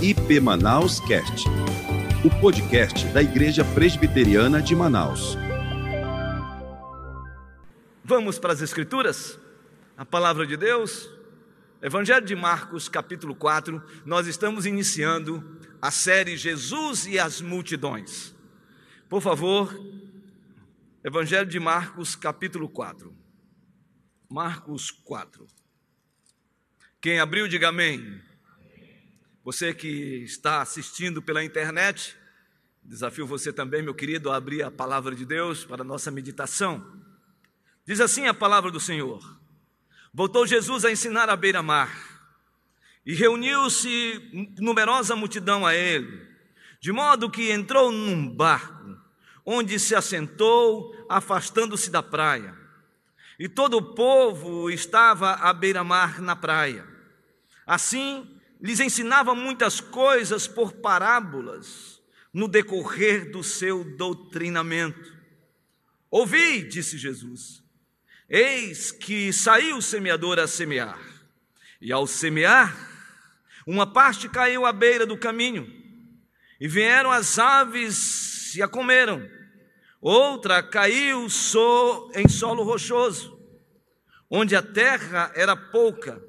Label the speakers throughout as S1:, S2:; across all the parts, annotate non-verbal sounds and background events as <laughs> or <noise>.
S1: IP Manaus Cast, o podcast da Igreja Presbiteriana de Manaus.
S2: Vamos para as Escrituras? A palavra de Deus, Evangelho de Marcos, capítulo 4. Nós estamos iniciando a série Jesus e as Multidões. Por favor, Evangelho de Marcos, capítulo 4. Marcos 4. Quem abriu, diga amém. Você que está assistindo pela internet, desafio você também, meu querido, a abrir a palavra de Deus para a nossa meditação. Diz assim a palavra do Senhor: Voltou Jesus a ensinar à beira-mar, e reuniu-se numerosa multidão a ele, de modo que entrou num barco, onde se assentou, afastando-se da praia. E todo o povo estava à beira-mar na praia. Assim, lhes ensinava muitas coisas por parábolas no decorrer do seu doutrinamento. Ouvi, disse Jesus, eis que saiu o semeador a semear, e ao semear, uma parte caiu à beira do caminho, e vieram as aves e a comeram, outra caiu em solo rochoso, onde a terra era pouca,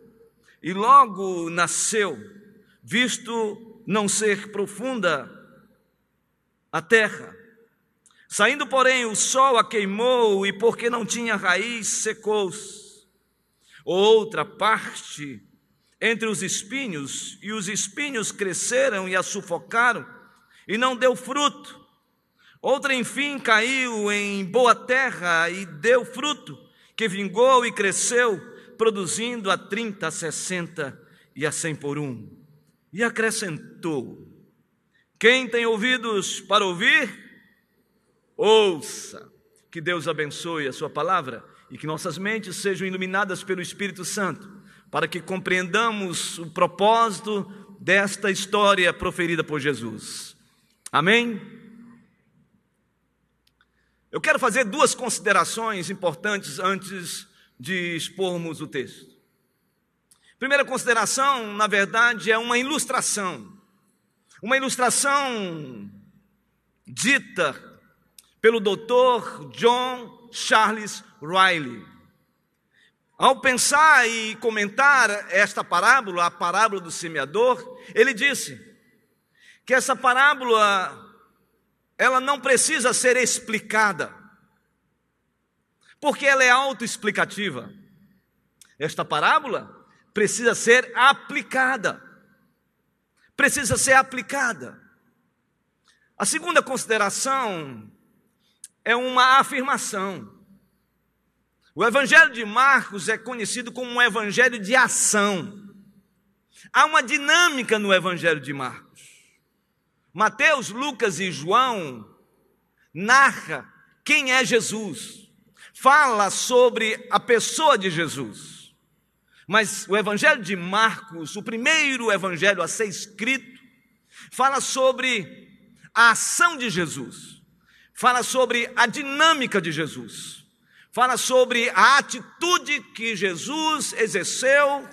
S2: e logo nasceu, visto não ser profunda a terra. Saindo, porém, o sol a queimou, e porque não tinha raiz, secou-se. Outra parte entre os espinhos, e os espinhos cresceram e a sufocaram, e não deu fruto. Outra, enfim, caiu em boa terra e deu fruto, que vingou e cresceu, produzindo a 30, a 60 e a 100 por um. E acrescentou: Quem tem ouvidos para ouvir, ouça. Que Deus abençoe a Sua palavra e que nossas mentes sejam iluminadas pelo Espírito Santo, para que compreendamos o propósito desta história proferida por Jesus. Amém? Eu quero fazer duas considerações importantes antes de expormos o texto. Primeira consideração, na verdade, é uma ilustração. Uma ilustração dita pelo doutor John Charles Riley. Ao pensar e comentar esta parábola, a parábola do semeador, ele disse que essa parábola ela não precisa ser explicada porque ela é autoexplicativa. Esta parábola precisa ser aplicada. Precisa ser aplicada. A segunda consideração é uma afirmação. O Evangelho de Marcos é conhecido como um evangelho de ação. Há uma dinâmica no Evangelho de Marcos. Mateus, Lucas e João narra quem é Jesus fala sobre a pessoa de Jesus. Mas o Evangelho de Marcos, o primeiro evangelho a ser escrito, fala sobre a ação de Jesus, fala sobre a dinâmica de Jesus, fala sobre a atitude que Jesus exerceu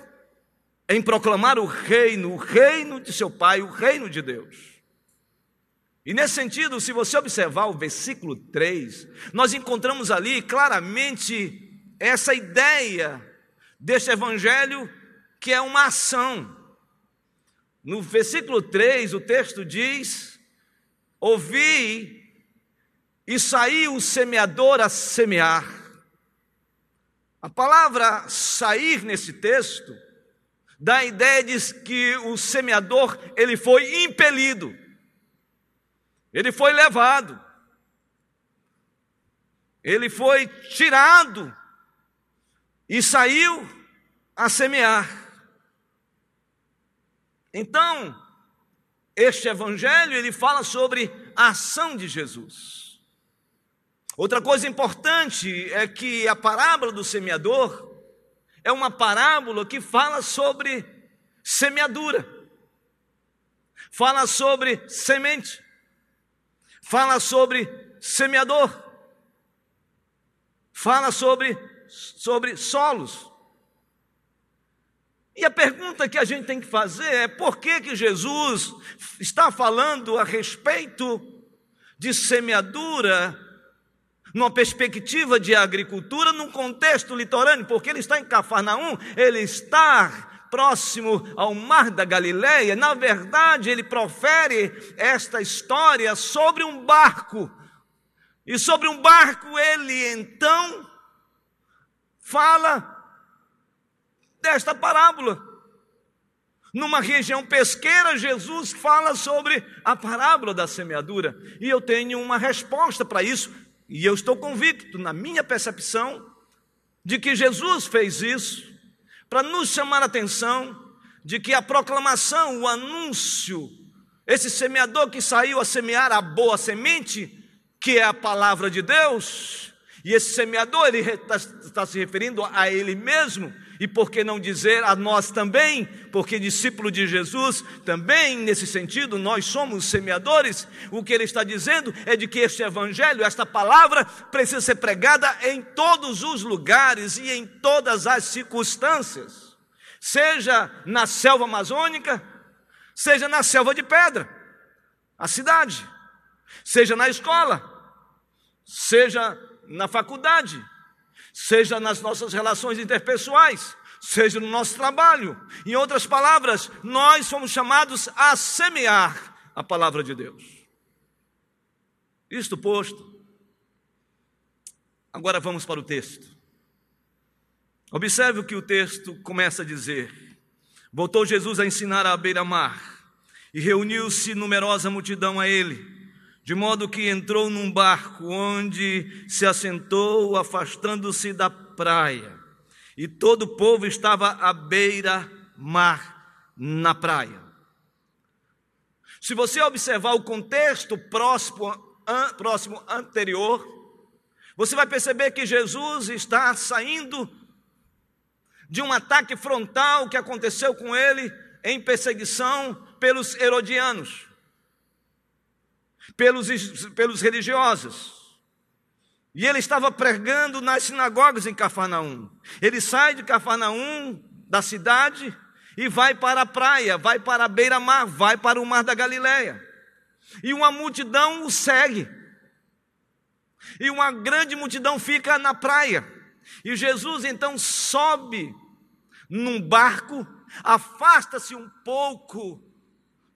S2: em proclamar o reino, o reino de seu Pai, o reino de Deus. E nesse sentido, se você observar o versículo 3, nós encontramos ali claramente essa ideia deste evangelho que é uma ação. No versículo 3, o texto diz: Ouvi e saiu o semeador a semear. A palavra sair nesse texto dá a ideia de que o semeador ele foi impelido. Ele foi levado, ele foi tirado e saiu a semear. Então, este evangelho ele fala sobre a ação de Jesus. Outra coisa importante é que a parábola do semeador é uma parábola que fala sobre semeadura. Fala sobre semente fala sobre semeador, fala sobre, sobre solos. E a pergunta que a gente tem que fazer é por que, que Jesus está falando a respeito de semeadura numa perspectiva de agricultura, num contexto litorâneo, porque ele está em Cafarnaum, ele está próximo ao mar da Galileia. Na verdade, ele profere esta história sobre um barco. E sobre um barco ele então fala desta parábola. Numa região pesqueira, Jesus fala sobre a parábola da semeadura. E eu tenho uma resposta para isso. E eu estou convicto, na minha percepção, de que Jesus fez isso para nos chamar a atenção de que a proclamação, o anúncio, esse semeador que saiu a semear a boa semente, que é a palavra de Deus, e esse semeador ele está, está se referindo a ele mesmo, e por que não dizer a nós também? Porque discípulo de Jesus, também nesse sentido, nós somos semeadores. O que ele está dizendo é de que este evangelho, esta palavra, precisa ser pregada em todos os lugares e em todas as circunstâncias, seja na selva amazônica, seja na selva de pedra, a cidade, seja na escola, seja na faculdade seja nas nossas relações interpessoais, seja no nosso trabalho. Em outras palavras, nós somos chamados a semear a palavra de Deus. Isto posto, agora vamos para o texto. Observe o que o texto começa a dizer. Voltou Jesus a ensinar à beira-mar e reuniu-se numerosa multidão a ele de modo que entrou num barco onde se assentou, afastando-se da praia. E todo o povo estava à beira-mar, na praia. Se você observar o contexto próximo, an, próximo anterior, você vai perceber que Jesus está saindo de um ataque frontal que aconteceu com ele em perseguição pelos herodianos pelos, pelos religiosos. E ele estava pregando nas sinagogas em Cafarnaum. Ele sai de Cafarnaum, da cidade, e vai para a praia, vai para a beira-mar, vai para o mar da Galileia. E uma multidão o segue. E uma grande multidão fica na praia. E Jesus então sobe num barco, afasta-se um pouco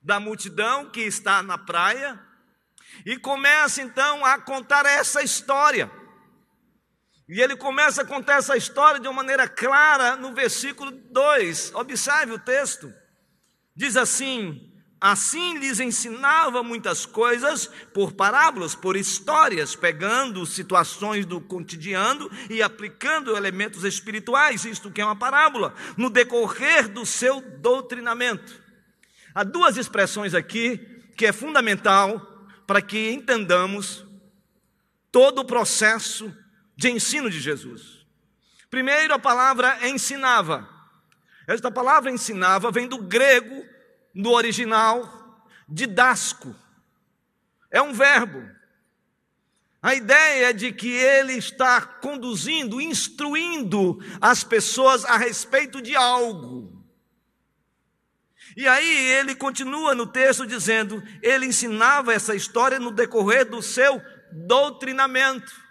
S2: da multidão que está na praia e começa então a contar essa história. E ele começa a contar essa história de uma maneira clara no versículo 2. Observe o texto. Diz assim: Assim lhes ensinava muitas coisas por parábolas, por histórias, pegando situações do cotidiano e aplicando elementos espirituais, isto que é uma parábola, no decorrer do seu doutrinamento. Há duas expressões aqui que é fundamental para que entendamos todo o processo de ensino de Jesus. Primeiro, a palavra ensinava. Esta palavra ensinava vem do grego, do original, didasco. É um verbo. A ideia é de que ele está conduzindo, instruindo as pessoas a respeito de algo. E aí ele continua no texto dizendo: ele ensinava essa história no decorrer do seu doutrinamento.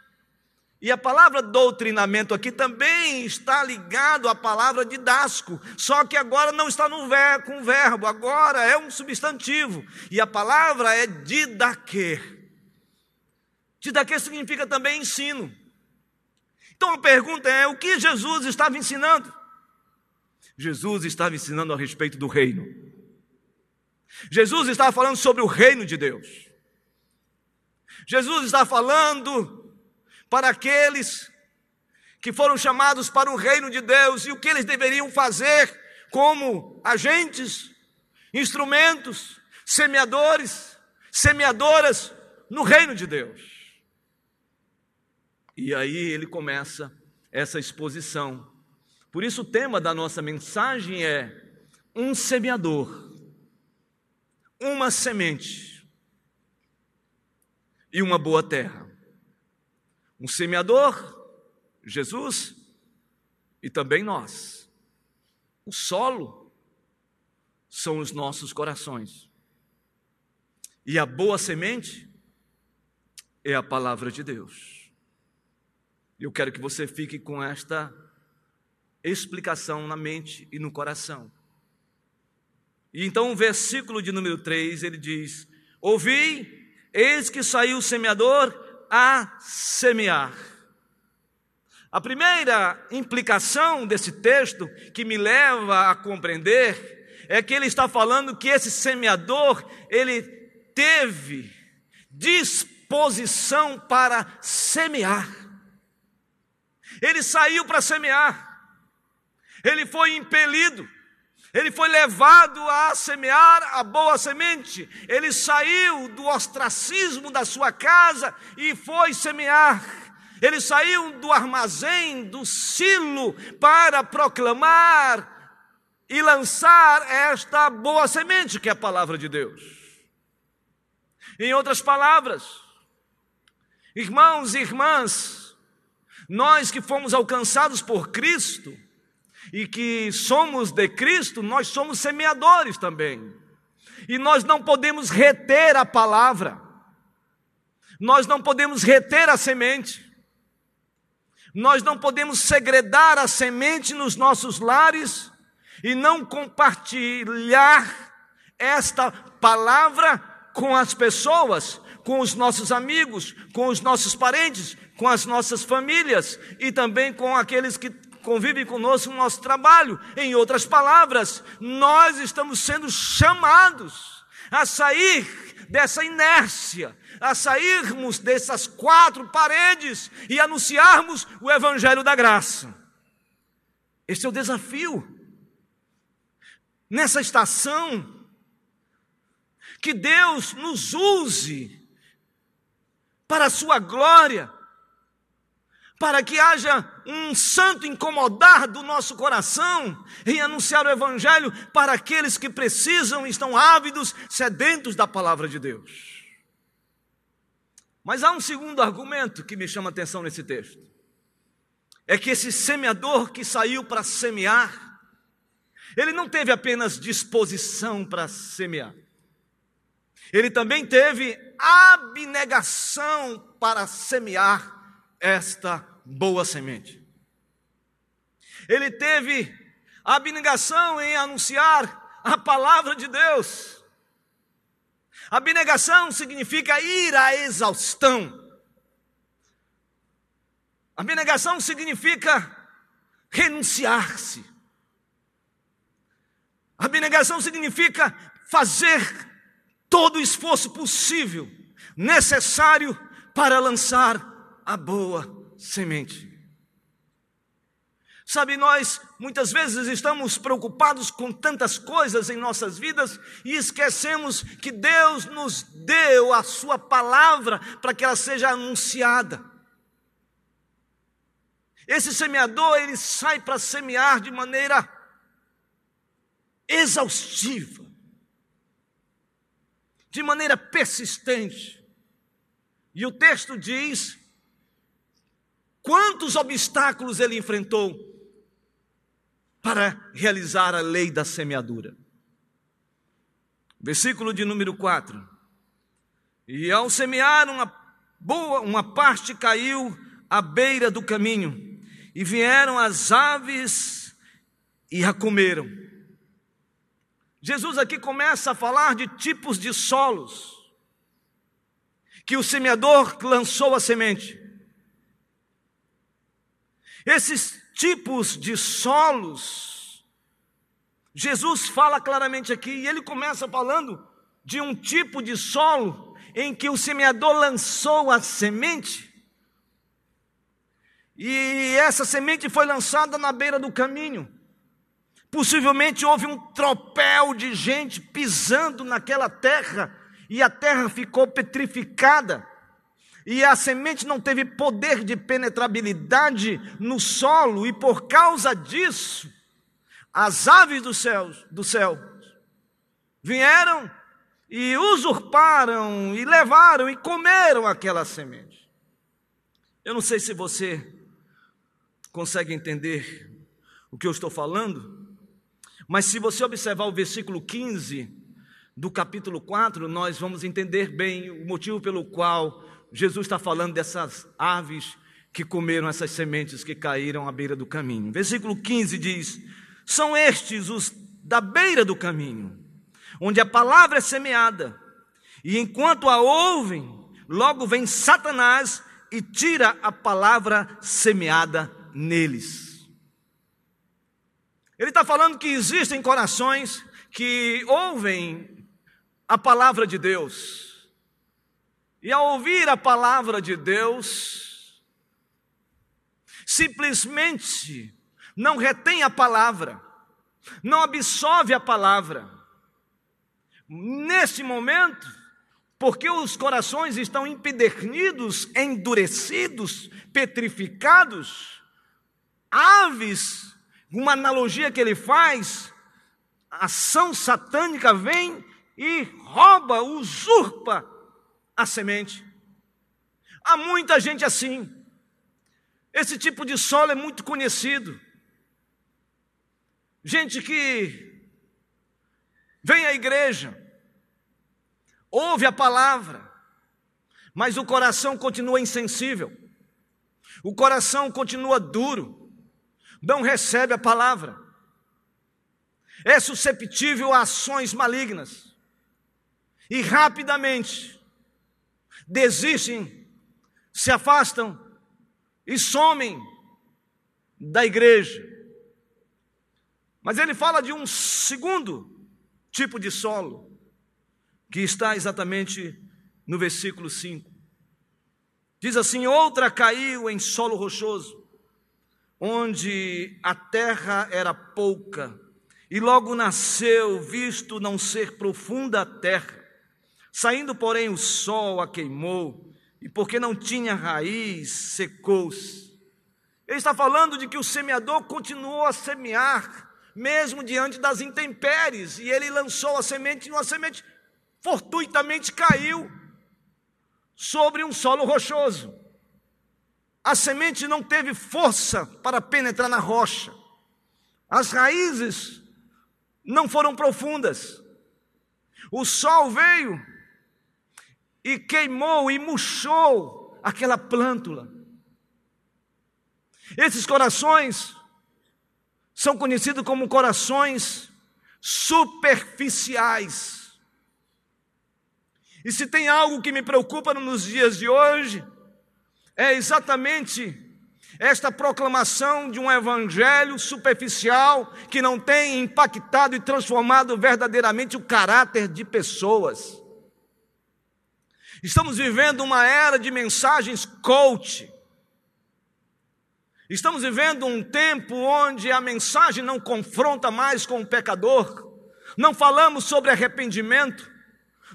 S2: E a palavra doutrinamento aqui também está ligado à palavra didasco, só que agora não está no ver, com verbo, agora é um substantivo. E a palavra é didaque. Didaque significa também ensino. Então a pergunta é: o que Jesus estava ensinando? Jesus estava ensinando a respeito do reino. Jesus estava falando sobre o reino de Deus. Jesus está falando para aqueles que foram chamados para o reino de Deus e o que eles deveriam fazer como agentes, instrumentos, semeadores, semeadoras no reino de Deus. E aí ele começa essa exposição por isso, o tema da nossa mensagem é um semeador, uma semente e uma boa terra. Um semeador, Jesus, e também nós. O solo são os nossos corações. E a boa semente é a palavra de Deus. Eu quero que você fique com esta explicação na mente e no coração. E então o versículo de número 3, ele diz: Ouvi, eis que saiu o semeador a semear. A primeira implicação desse texto que me leva a compreender é que ele está falando que esse semeador, ele teve disposição para semear. Ele saiu para semear. Ele foi impelido ele foi levado a semear a boa semente. Ele saiu do ostracismo da sua casa e foi semear. Ele saiu do armazém, do silo, para proclamar e lançar esta boa semente, que é a palavra de Deus. Em outras palavras, irmãos e irmãs, nós que fomos alcançados por Cristo, e que somos de Cristo, nós somos semeadores também. E nós não podemos reter a palavra, nós não podemos reter a semente, nós não podemos segredar a semente nos nossos lares e não compartilhar esta palavra com as pessoas, com os nossos amigos, com os nossos parentes, com as nossas famílias e também com aqueles que convivem conosco no nosso trabalho. Em outras palavras, nós estamos sendo chamados a sair dessa inércia, a sairmos dessas quatro paredes e anunciarmos o Evangelho da Graça. Este é o desafio. Nessa estação, que Deus nos use para a sua glória, para que haja um santo incomodar do nosso coração em anunciar o Evangelho para aqueles que precisam estão ávidos, sedentos da palavra de Deus. Mas há um segundo argumento que me chama a atenção nesse texto. É que esse semeador que saiu para semear, ele não teve apenas disposição para semear, ele também teve abnegação para semear esta boa semente. Ele teve abnegação em anunciar a palavra de Deus. Abnegação significa ir à exaustão. Abnegação significa renunciar-se. Abnegação significa fazer todo o esforço possível, necessário para lançar a boa semente. Sabe, nós muitas vezes estamos preocupados com tantas coisas em nossas vidas e esquecemos que Deus nos deu a Sua palavra para que ela seja anunciada. Esse semeador, ele sai para semear de maneira exaustiva, de maneira persistente. E o texto diz Quantos obstáculos ele enfrentou para realizar a lei da semeadura? Versículo de número 4. E ao semear uma boa, uma parte caiu à beira do caminho, e vieram as aves e a comeram. Jesus aqui começa a falar de tipos de solos que o semeador lançou a semente. Esses tipos de solos, Jesus fala claramente aqui, e ele começa falando de um tipo de solo em que o semeador lançou a semente, e essa semente foi lançada na beira do caminho. Possivelmente houve um tropel de gente pisando naquela terra, e a terra ficou petrificada e a semente não teve poder de penetrabilidade no solo, e por causa disso, as aves do céu, do céu vieram e usurparam, e levaram e comeram aquela semente. Eu não sei se você consegue entender o que eu estou falando, Mas se você observar o versículo 15 do capítulo 4, nós vamos entender bem o motivo pelo qual Jesus está falando dessas aves que comeram essas sementes que caíram à beira do caminho. Versículo 15 diz: São estes os da beira do caminho, onde a palavra é semeada, e enquanto a ouvem, logo vem Satanás e tira a palavra semeada neles. Ele está falando que existem corações que ouvem a palavra de Deus, e ao ouvir a palavra de Deus, simplesmente não retém a palavra, não absorve a palavra. Nesse momento, porque os corações estão empedernidos, endurecidos, petrificados, aves, uma analogia que ele faz, a ação satânica vem e rouba, usurpa a semente. Há muita gente assim. Esse tipo de solo é muito conhecido. Gente que vem à igreja, ouve a palavra, mas o coração continua insensível, o coração continua duro, não recebe a palavra, é susceptível a ações malignas e rapidamente desistem, se afastam e somem da igreja. Mas ele fala de um segundo tipo de solo, que está exatamente no versículo 5. Diz assim: Outra caiu em solo rochoso, onde a terra era pouca, e logo nasceu, visto não ser profunda a terra. Saindo, porém, o sol a queimou, e porque não tinha raiz, secou-se. Ele está falando de que o semeador continuou a semear, mesmo diante das intempéries, e ele lançou a semente, e uma semente fortuitamente caiu sobre um solo rochoso. A semente não teve força para penetrar na rocha. As raízes não foram profundas. O sol veio e queimou e murchou aquela plântula. Esses corações são conhecidos como corações superficiais. E se tem algo que me preocupa nos dias de hoje, é exatamente esta proclamação de um evangelho superficial que não tem impactado e transformado verdadeiramente o caráter de pessoas. Estamos vivendo uma era de mensagens coach. Estamos vivendo um tempo onde a mensagem não confronta mais com o pecador. Não falamos sobre arrependimento,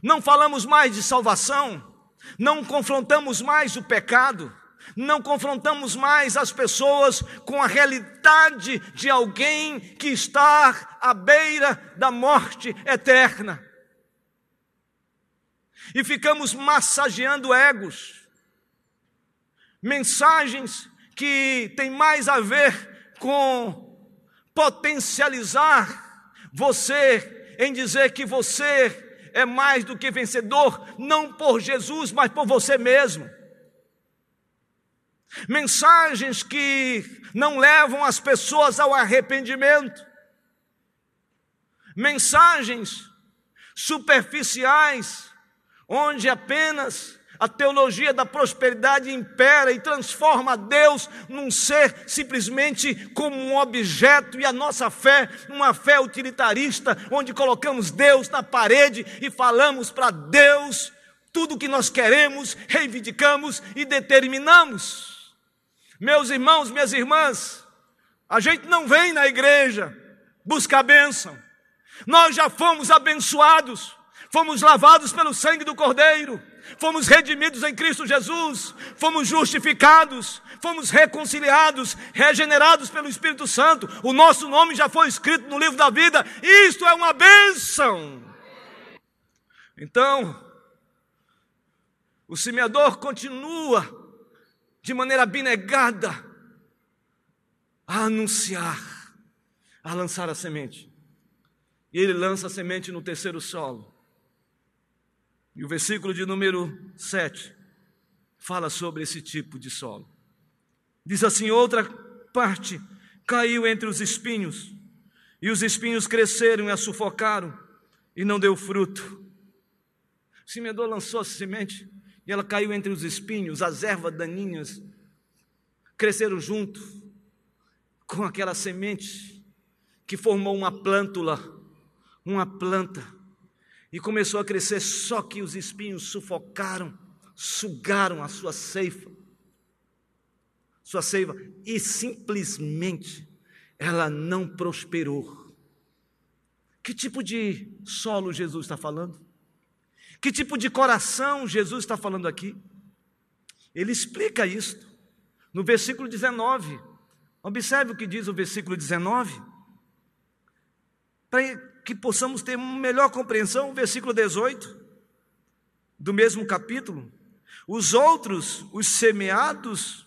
S2: não falamos mais de salvação, não confrontamos mais o pecado, não confrontamos mais as pessoas com a realidade de alguém que está à beira da morte eterna. E ficamos massageando egos, mensagens que têm mais a ver com potencializar você em dizer que você é mais do que vencedor, não por Jesus, mas por você mesmo. Mensagens que não levam as pessoas ao arrependimento. Mensagens superficiais, onde apenas a teologia da prosperidade impera e transforma Deus num ser simplesmente como um objeto e a nossa fé uma fé utilitarista, onde colocamos Deus na parede e falamos para Deus tudo o que nós queremos, reivindicamos e determinamos. Meus irmãos, minhas irmãs, a gente não vem na igreja buscar bênção. Nós já fomos abençoados, fomos lavados pelo sangue do Cordeiro fomos redimidos em Cristo Jesus, fomos justificados, fomos reconciliados, regenerados pelo Espírito Santo, o nosso nome já foi escrito no livro da vida, isto é uma bênção. Então, o semeador continua de maneira abnegada a anunciar, a lançar a semente. E ele lança a semente no terceiro solo. E o versículo de número 7 fala sobre esse tipo de solo. Diz assim: outra parte caiu entre os espinhos, e os espinhos cresceram e a sufocaram, e não deu fruto. O semeador lançou a semente, e ela caiu entre os espinhos, as ervas daninhas cresceram junto com aquela semente que formou uma plântula, uma planta, e começou a crescer, só que os espinhos sufocaram, sugaram a sua ceifa, sua seiva, e simplesmente ela não prosperou. Que tipo de solo Jesus está falando? Que tipo de coração Jesus está falando aqui? Ele explica isso no versículo 19. Observe o que diz o versículo 19. Para que possamos ter uma melhor compreensão, versículo 18 do mesmo capítulo. Os outros, os semeados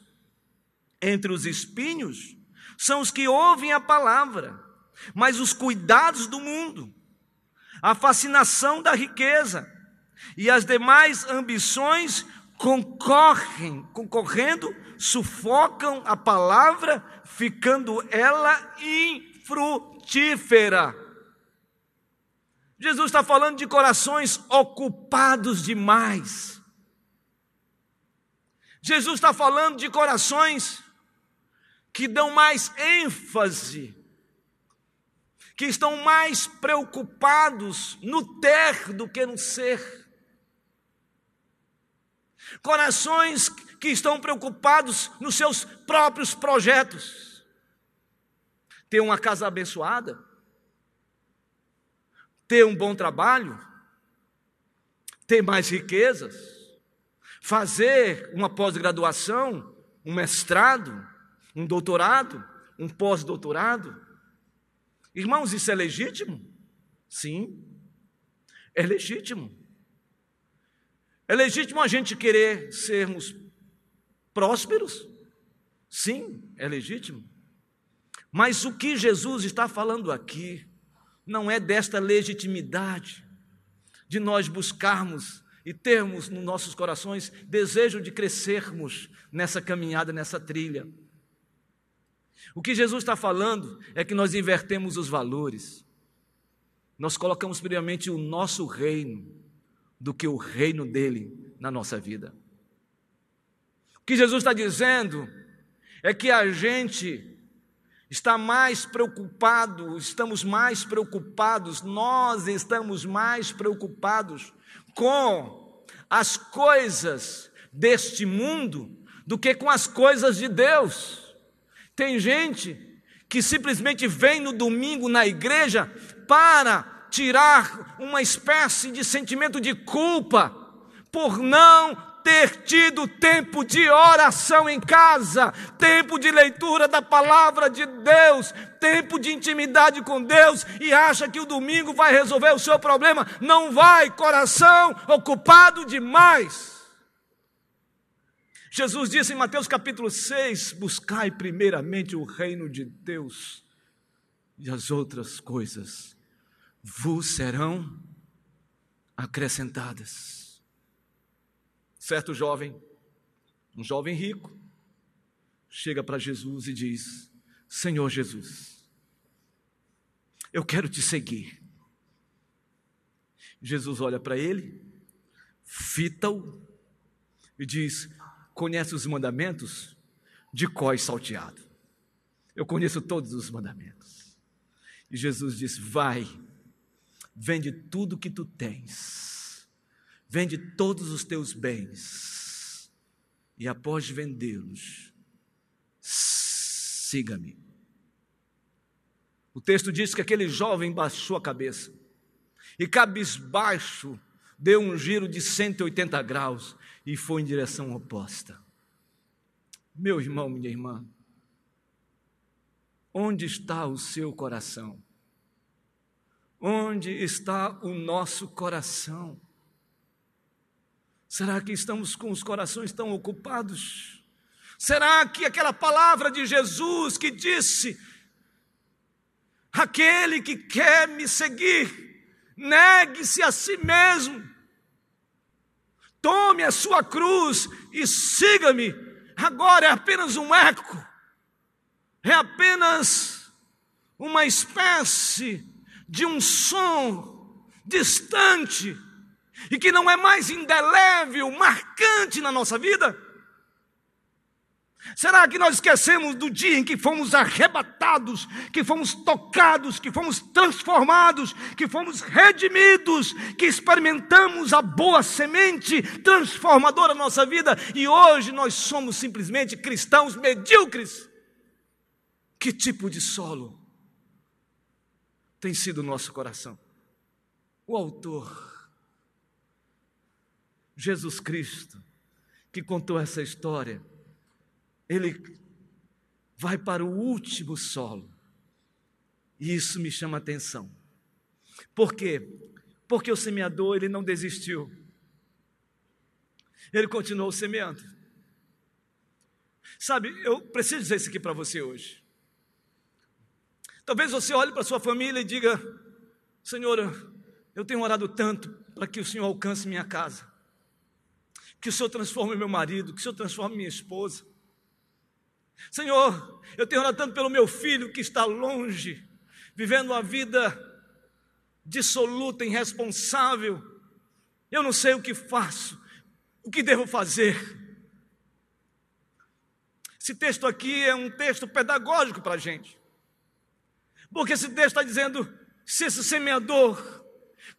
S2: entre os espinhos, são os que ouvem a palavra, mas os cuidados do mundo, a fascinação da riqueza e as demais ambições concorrem, concorrendo, sufocam a palavra, ficando ela infrutífera. Jesus está falando de corações ocupados demais. Jesus está falando de corações que dão mais ênfase, que estão mais preocupados no ter do que no ser. Corações que estão preocupados nos seus próprios projetos. Ter uma casa abençoada, ter um bom trabalho, ter mais riquezas, fazer uma pós-graduação, um mestrado, um doutorado, um pós-doutorado. Irmãos, isso é legítimo? Sim, é legítimo. É legítimo a gente querer sermos prósperos? Sim, é legítimo. Mas o que Jesus está falando aqui não é desta legitimidade de nós buscarmos e termos nos nossos corações desejo de crescermos nessa caminhada, nessa trilha. O que Jesus está falando é que nós invertemos os valores. Nós colocamos primeiramente o nosso reino do que o reino dele na nossa vida. O que Jesus está dizendo é que a gente está mais preocupado, estamos mais preocupados, nós estamos mais preocupados com as coisas deste mundo do que com as coisas de Deus. Tem gente que simplesmente vem no domingo na igreja para tirar uma espécie de sentimento de culpa por não ter tido tempo de oração em casa, tempo de leitura da palavra de Deus, tempo de intimidade com Deus e acha que o domingo vai resolver o seu problema. Não vai, coração ocupado demais. Jesus disse em Mateus capítulo 6: Buscai primeiramente o reino de Deus, e as outras coisas vos serão acrescentadas. Certo jovem, um jovem rico, chega para Jesus e diz: Senhor Jesus, eu quero te seguir. Jesus olha para ele, fita-o e diz: conhece os mandamentos de cós salteado. Eu conheço todos os mandamentos. E Jesus disse: Vai, vende tudo que tu tens, vende todos os teus bens, e após vendê-los, siga-me. O texto diz que aquele jovem baixou a cabeça e, cabisbaixo, deu um giro de 180 graus e foi em direção oposta. Meu irmão, minha irmã, onde está o seu coração? Onde está o nosso coração? Será que estamos com os corações tão ocupados? Será que aquela palavra de Jesus que disse: Aquele que quer me seguir, negue-se a si mesmo, tome a sua cruz e siga-me. Agora é apenas um eco, é apenas uma espécie de um som distante e que não é mais indelével, marcante na nossa vida? Será que nós esquecemos do dia em que fomos arrebatados, que fomos tocados, que fomos transformados, que fomos redimidos, que experimentamos a boa semente transformadora na nossa vida e hoje nós somos simplesmente cristãos medíocres? Que tipo de solo tem sido o nosso coração? O autor, Jesus Cristo, que contou essa história, ele vai para o último solo. E isso me chama a atenção. Por quê? Porque o semeador ele não desistiu. Ele continuou semeando. Sabe, eu preciso dizer isso aqui para você hoje. Talvez você olhe para sua família e diga: Senhor, eu tenho orado tanto para que o Senhor alcance minha casa, que o Senhor transforme meu marido, que o Senhor transforme minha esposa. Senhor, eu tenho orado tanto pelo meu filho que está longe, vivendo uma vida dissoluta, irresponsável. Eu não sei o que faço, o que devo fazer. Esse texto aqui é um texto pedagógico para a gente, porque esse texto está dizendo: se esse semeador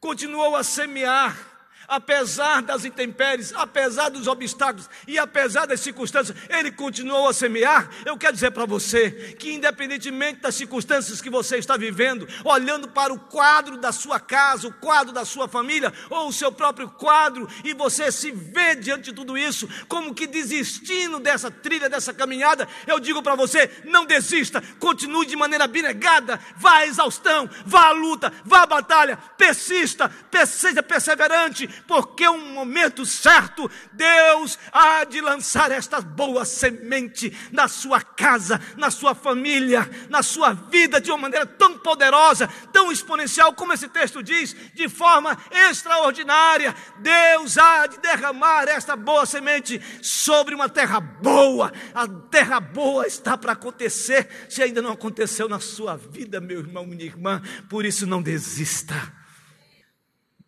S2: continuou a semear, apesar das intempéries, apesar dos obstáculos e apesar das circunstâncias, ele continuou a semear. Eu quero dizer para você que, independentemente das circunstâncias que você está vivendo, olhando para o quadro da sua casa, o quadro da sua família, ou o seu próprio quadro, e você se vê diante de tudo isso, como que desistindo dessa trilha, dessa caminhada, eu digo para você: não desista, continue de maneira abnegada, vá à exaustão, vá à luta, vá à batalha, persista, seja perseverante, porque um momento certo Deus há de lançar esta boa semente na sua casa, na sua família, na sua vida de uma maneira tão poderosa, tão exponencial, como esse texto diz, de forma extraordinária. Deus há de derramar esta boa semente sobre uma terra boa. A terra boa está para acontecer, se ainda não aconteceu na sua vida, meu irmão, minha irmã, por isso não desista.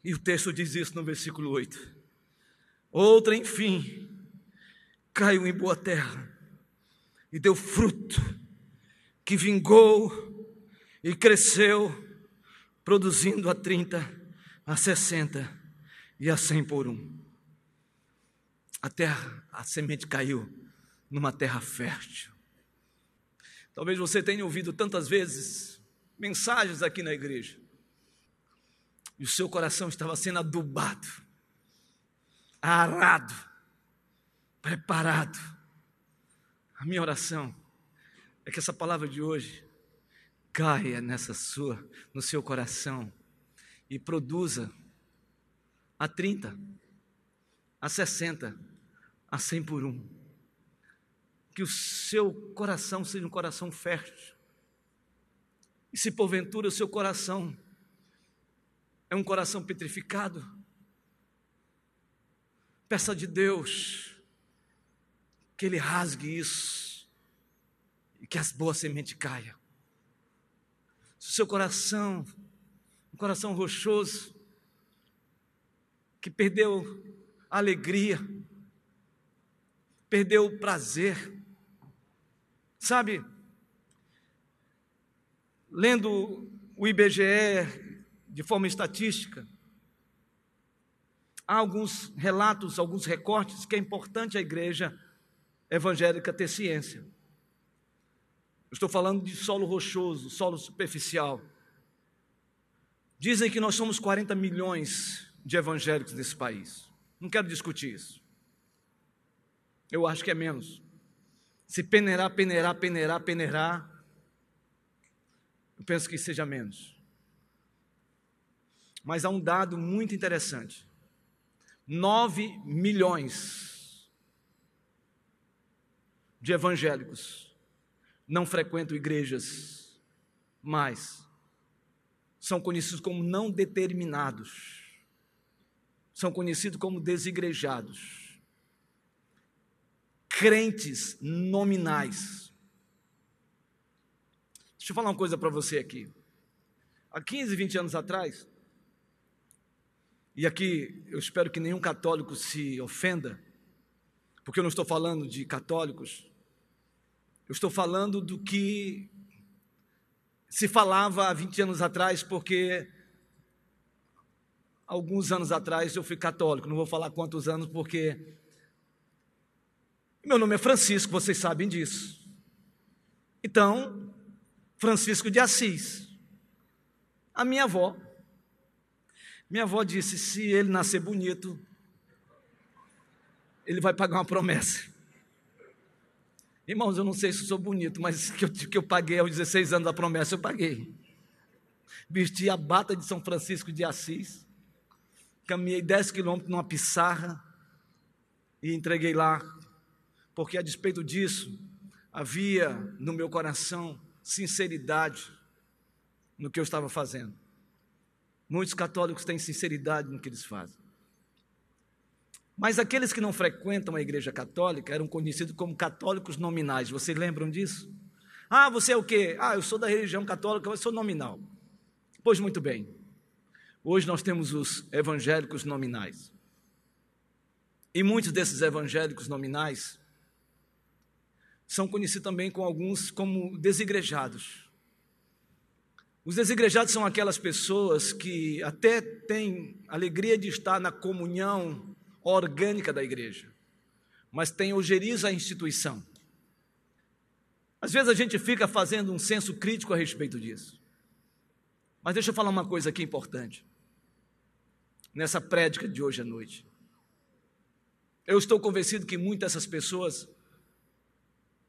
S2: E o texto diz isso no versículo 8. Outra, enfim, caiu em boa terra e deu fruto, que vingou e cresceu, produzindo a 30, a 60 e a 100 por um. A terra, a semente caiu numa terra fértil. Talvez você tenha ouvido tantas vezes mensagens aqui na igreja e o seu coração estava sendo adubado, arado, preparado. A minha oração é que essa palavra de hoje caia nessa sua, no seu coração e produza a 30, a 60, a 100 por um. Que o seu coração seja um coração fértil. E se porventura o seu coração é um coração petrificado. Peça de Deus que Ele rasgue isso e que as boas sementes caiam. Se o seu coração, um coração rochoso, que perdeu a alegria, perdeu o prazer, sabe, lendo o IBGE, de forma estatística. Há alguns relatos, alguns recortes que é importante a igreja evangélica ter ciência. Eu estou falando de solo rochoso, solo superficial. Dizem que nós somos 40 milhões de evangélicos nesse país. Não quero discutir isso. Eu acho que é menos. Se peneirar, peneirar, peneirar, peneirar, eu penso que seja menos. Mas há um dado muito interessante: 9 milhões de evangélicos não frequentam igrejas mais são conhecidos como não determinados, são conhecidos como desigrejados, crentes nominais. Deixa eu falar uma coisa para você aqui. Há 15, 20 anos atrás, e aqui eu espero que nenhum católico se ofenda, porque eu não estou falando de católicos, eu estou falando do que se falava há 20 anos atrás, porque alguns anos atrás eu fui católico, não vou falar quantos anos, porque meu nome é Francisco, vocês sabem disso. Então, Francisco de Assis, a minha avó, minha avó disse: se ele nascer bonito, ele vai pagar uma promessa. Irmãos, eu não sei se sou bonito, mas <laughs> que eu, que eu paguei aos 16 anos da promessa, eu paguei. Vesti a bata de São Francisco de Assis, caminhei 10 quilômetros numa pissarra e entreguei lá, porque a despeito disso, havia no meu coração sinceridade no que eu estava fazendo. Muitos católicos têm sinceridade no que eles fazem. Mas aqueles que não frequentam a igreja católica eram conhecidos como católicos nominais. Vocês lembram disso? Ah, você é o quê? Ah, eu sou da religião católica, mas sou nominal. Pois muito bem. Hoje nós temos os evangélicos nominais. E muitos desses evangélicos nominais são conhecidos também com alguns como desigrejados. Os desigrejados são aquelas pessoas que até têm alegria de estar na comunhão orgânica da igreja, mas tem ojeriza a instituição. Às vezes a gente fica fazendo um senso crítico a respeito disso. Mas deixa eu falar uma coisa aqui importante. Nessa prédica de hoje à noite. Eu estou convencido que muitas dessas pessoas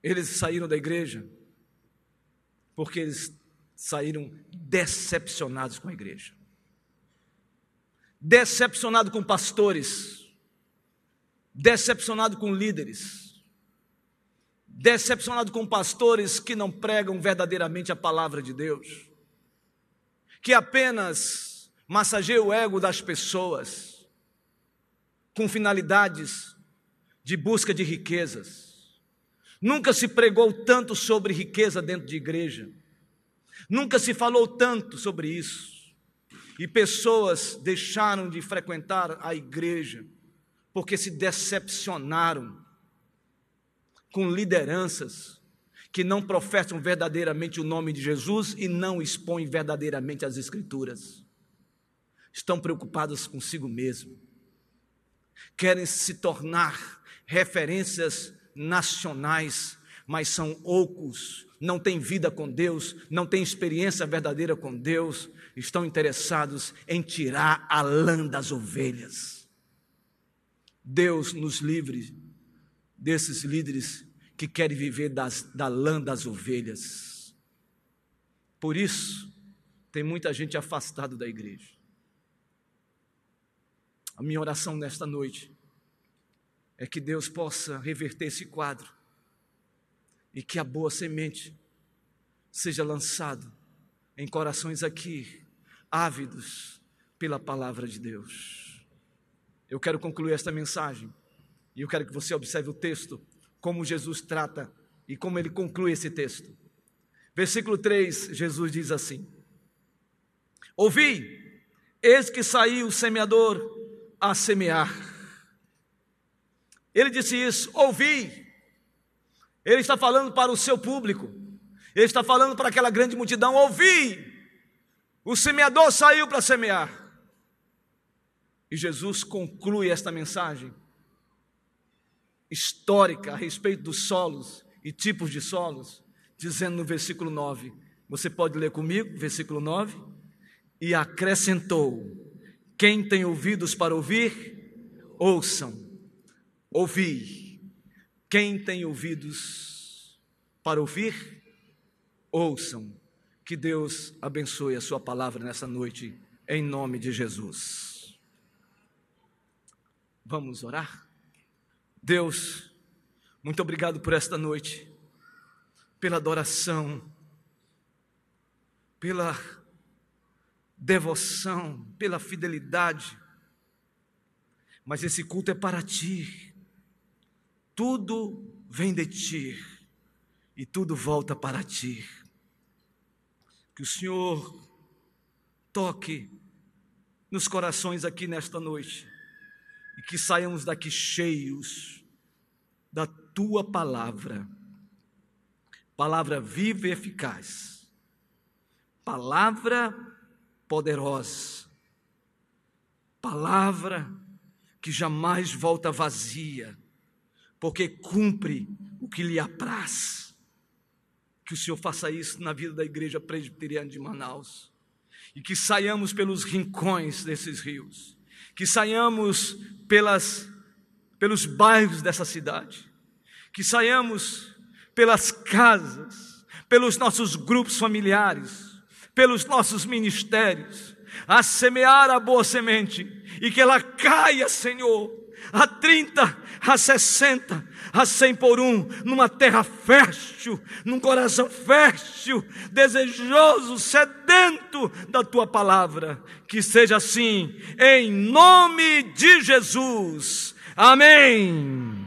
S2: eles saíram da igreja porque eles saíram decepcionados com a igreja. Decepcionado com pastores, decepcionado com líderes, decepcionado com pastores que não pregam verdadeiramente a palavra de Deus, que apenas massageiam o ego das pessoas com finalidades de busca de riquezas. Nunca se pregou tanto sobre riqueza dentro de igreja. Nunca se falou tanto sobre isso. E pessoas deixaram de frequentar a igreja porque se decepcionaram com lideranças que não professam verdadeiramente o nome de Jesus e não expõem verdadeiramente as Escrituras. Estão preocupadas consigo mesmo. Querem se tornar referências nacionais, mas são ocos, não têm vida com Deus, não têm experiência verdadeira com Deus, estão interessados em tirar a lã das ovelhas. Deus nos livre desses líderes que querem viver das, da lã das ovelhas. Por isso, tem muita gente afastada da igreja. A minha oração nesta noite é que Deus possa reverter esse quadro e que a boa semente seja lançada em corações aqui ávidos pela palavra de Deus. Eu quero concluir esta mensagem e eu quero que você observe o texto, como Jesus trata e como ele conclui esse texto. Versículo 3, Jesus diz assim: Ouvi, eis que saiu o semeador a semear. Ele disse isso, ouvi. Ele está falando para o seu público, ele está falando para aquela grande multidão: ouvi, o semeador saiu para semear. E Jesus conclui esta mensagem histórica a respeito dos solos e tipos de solos, dizendo no versículo 9: você pode ler comigo, versículo 9? E acrescentou: Quem tem ouvidos para ouvir, ouçam. Ouvi. Quem tem ouvidos para ouvir, ouçam. Que Deus abençoe a Sua palavra nessa noite, em nome de Jesus. Vamos orar? Deus, muito obrigado por esta noite, pela adoração, pela devoção, pela fidelidade. Mas esse culto é para ti. Tudo vem de ti e tudo volta para ti. Que o Senhor toque nos corações aqui nesta noite e que saiamos daqui cheios da tua palavra, palavra viva e eficaz, palavra poderosa, palavra que jamais volta vazia, porque cumpre o que lhe apraz. Que o Senhor faça isso na vida da Igreja Presbiteriana de Manaus. E que saiamos pelos rincões desses rios, que saiamos pelas, pelos bairros dessa cidade, que saiamos pelas casas, pelos nossos grupos familiares, pelos nossos ministérios, a semear a boa semente e que ela caia, Senhor, a 30, a 60, a 100 por um, numa terra fértil, num coração fértil, desejoso, sedento da tua palavra. Que seja assim, em nome de Jesus. Amém.